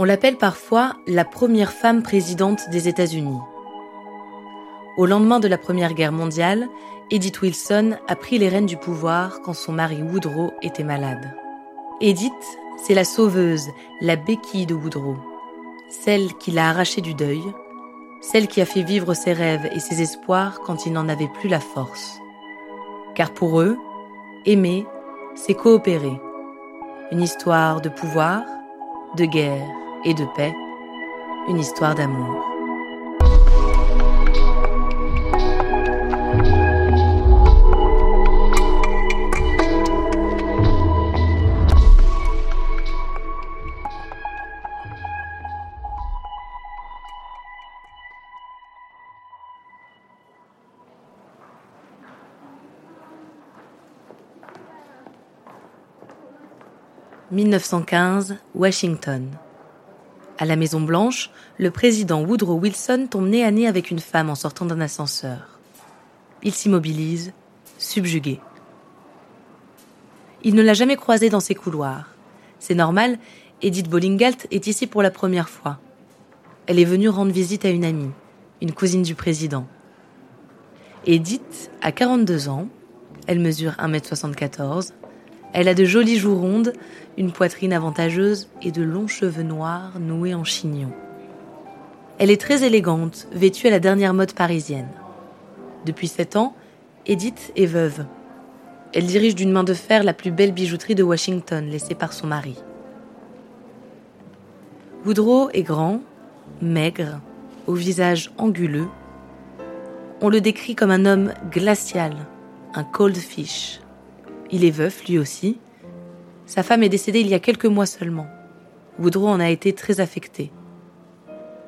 On l'appelle parfois la première femme présidente des États-Unis. Au lendemain de la Première Guerre mondiale, Edith Wilson a pris les rênes du pouvoir quand son mari Woodrow était malade. Edith, c'est la sauveuse, la béquille de Woodrow, celle qui l'a arraché du deuil, celle qui a fait vivre ses rêves et ses espoirs quand il n'en avait plus la force. Car pour eux, aimer, c'est coopérer. Une histoire de pouvoir, de guerre et de paix, une histoire d'amour. 1915, Washington. À la Maison Blanche, le président Woodrow Wilson tombe nez à nez avec une femme en sortant d'un ascenseur. Il s'immobilise, subjugué. Il ne l'a jamais croisée dans ses couloirs. C'est normal, Edith Bollingalt est ici pour la première fois. Elle est venue rendre visite à une amie, une cousine du président. Edith a 42 ans, elle mesure 1m74, elle a de jolies joues rondes, une poitrine avantageuse et de longs cheveux noirs noués en chignon. Elle est très élégante, vêtue à la dernière mode parisienne. Depuis sept ans, Edith est veuve. Elle dirige d'une main de fer la plus belle bijouterie de Washington laissée par son mari. Woodrow est grand, maigre, au visage anguleux. On le décrit comme un homme glacial, un cold fish. Il est veuf, lui aussi. Sa femme est décédée il y a quelques mois seulement. Woodrow en a été très affecté.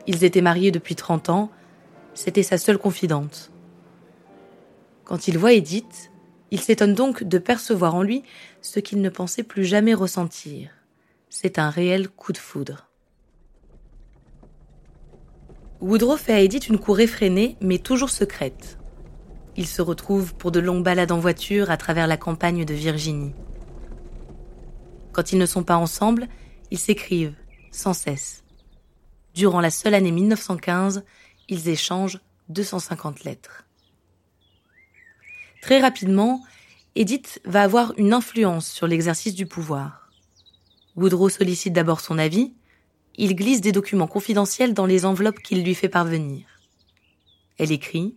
Ils étaient mariés depuis 30 ans, c'était sa seule confidente. Quand il voit Edith, il s'étonne donc de percevoir en lui ce qu'il ne pensait plus jamais ressentir. C'est un réel coup de foudre. Woodrow fait à Edith une cour effrénée, mais toujours secrète. Ils se retrouvent pour de longues balades en voiture à travers la campagne de Virginie. Quand ils ne sont pas ensemble, ils s'écrivent, sans cesse. Durant la seule année 1915, ils échangent 250 lettres. Très rapidement, Edith va avoir une influence sur l'exercice du pouvoir. Woodrow sollicite d'abord son avis, il glisse des documents confidentiels dans les enveloppes qu'il lui fait parvenir. Elle écrit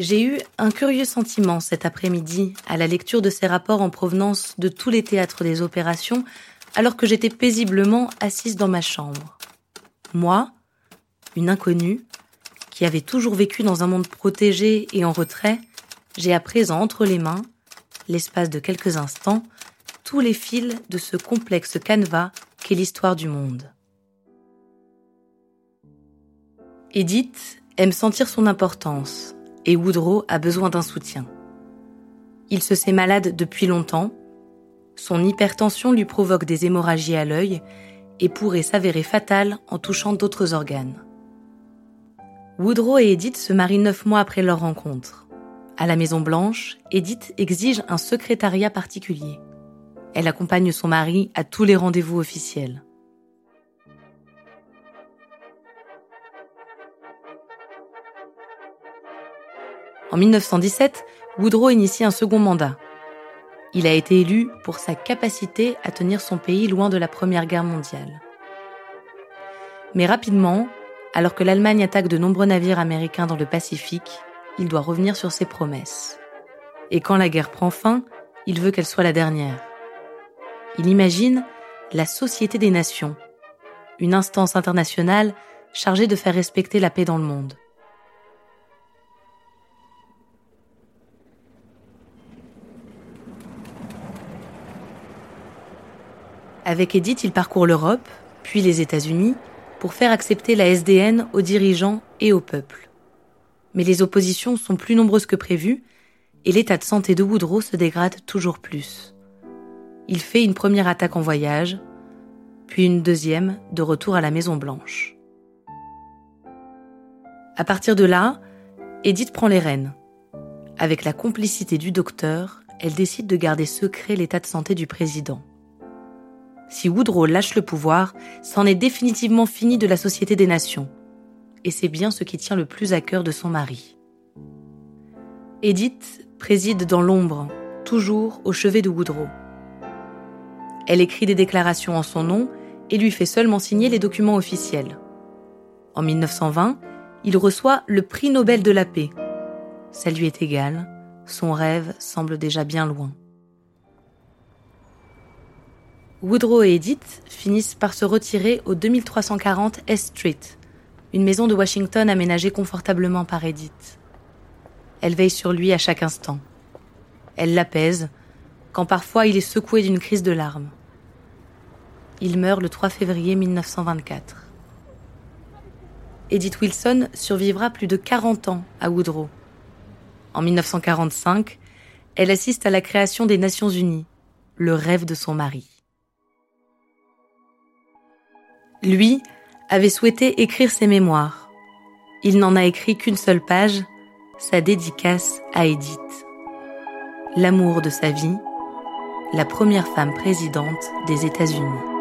J'ai eu un curieux sentiment cet après-midi à la lecture de ces rapports en provenance de tous les théâtres des opérations alors que j'étais paisiblement assise dans ma chambre. Moi, une inconnue, qui avait toujours vécu dans un monde protégé et en retrait, j'ai à présent entre les mains, l'espace de quelques instants, tous les fils de ce complexe canevas qu'est l'histoire du monde. Edith aime sentir son importance, et Woodrow a besoin d'un soutien. Il se sait malade depuis longtemps, son hypertension lui provoque des hémorragies à l'œil et pourrait s'avérer fatale en touchant d'autres organes. Woodrow et Edith se marient neuf mois après leur rencontre. À la Maison Blanche, Edith exige un secrétariat particulier. Elle accompagne son mari à tous les rendez-vous officiels. En 1917, Woodrow initie un second mandat. Il a été élu pour sa capacité à tenir son pays loin de la Première Guerre mondiale. Mais rapidement, alors que l'Allemagne attaque de nombreux navires américains dans le Pacifique, il doit revenir sur ses promesses. Et quand la guerre prend fin, il veut qu'elle soit la dernière. Il imagine la Société des Nations, une instance internationale chargée de faire respecter la paix dans le monde. Avec Edith, il parcourt l'Europe, puis les États-Unis, pour faire accepter la SDN aux dirigeants et au peuple. Mais les oppositions sont plus nombreuses que prévu, et l'état de santé de Woodrow se dégrade toujours plus. Il fait une première attaque en voyage, puis une deuxième de retour à la Maison Blanche. À partir de là, Edith prend les rênes. Avec la complicité du docteur, elle décide de garder secret l'état de santé du président. Si Woodrow lâche le pouvoir, c'en est définitivement fini de la Société des Nations. Et c'est bien ce qui tient le plus à cœur de son mari. Edith préside dans l'ombre, toujours au chevet de Woodrow. Elle écrit des déclarations en son nom et lui fait seulement signer les documents officiels. En 1920, il reçoit le prix Nobel de la paix. Ça lui est égal, son rêve semble déjà bien loin. Woodrow et Edith finissent par se retirer au 2340 S Street, une maison de Washington aménagée confortablement par Edith. Elle veille sur lui à chaque instant. Elle l'apaise, quand parfois il est secoué d'une crise de larmes. Il meurt le 3 février 1924. Edith Wilson survivra plus de 40 ans à Woodrow. En 1945, elle assiste à la création des Nations Unies, le rêve de son mari. Lui avait souhaité écrire ses mémoires. Il n'en a écrit qu'une seule page, sa dédicace à Edith. L'amour de sa vie, la première femme présidente des États-Unis.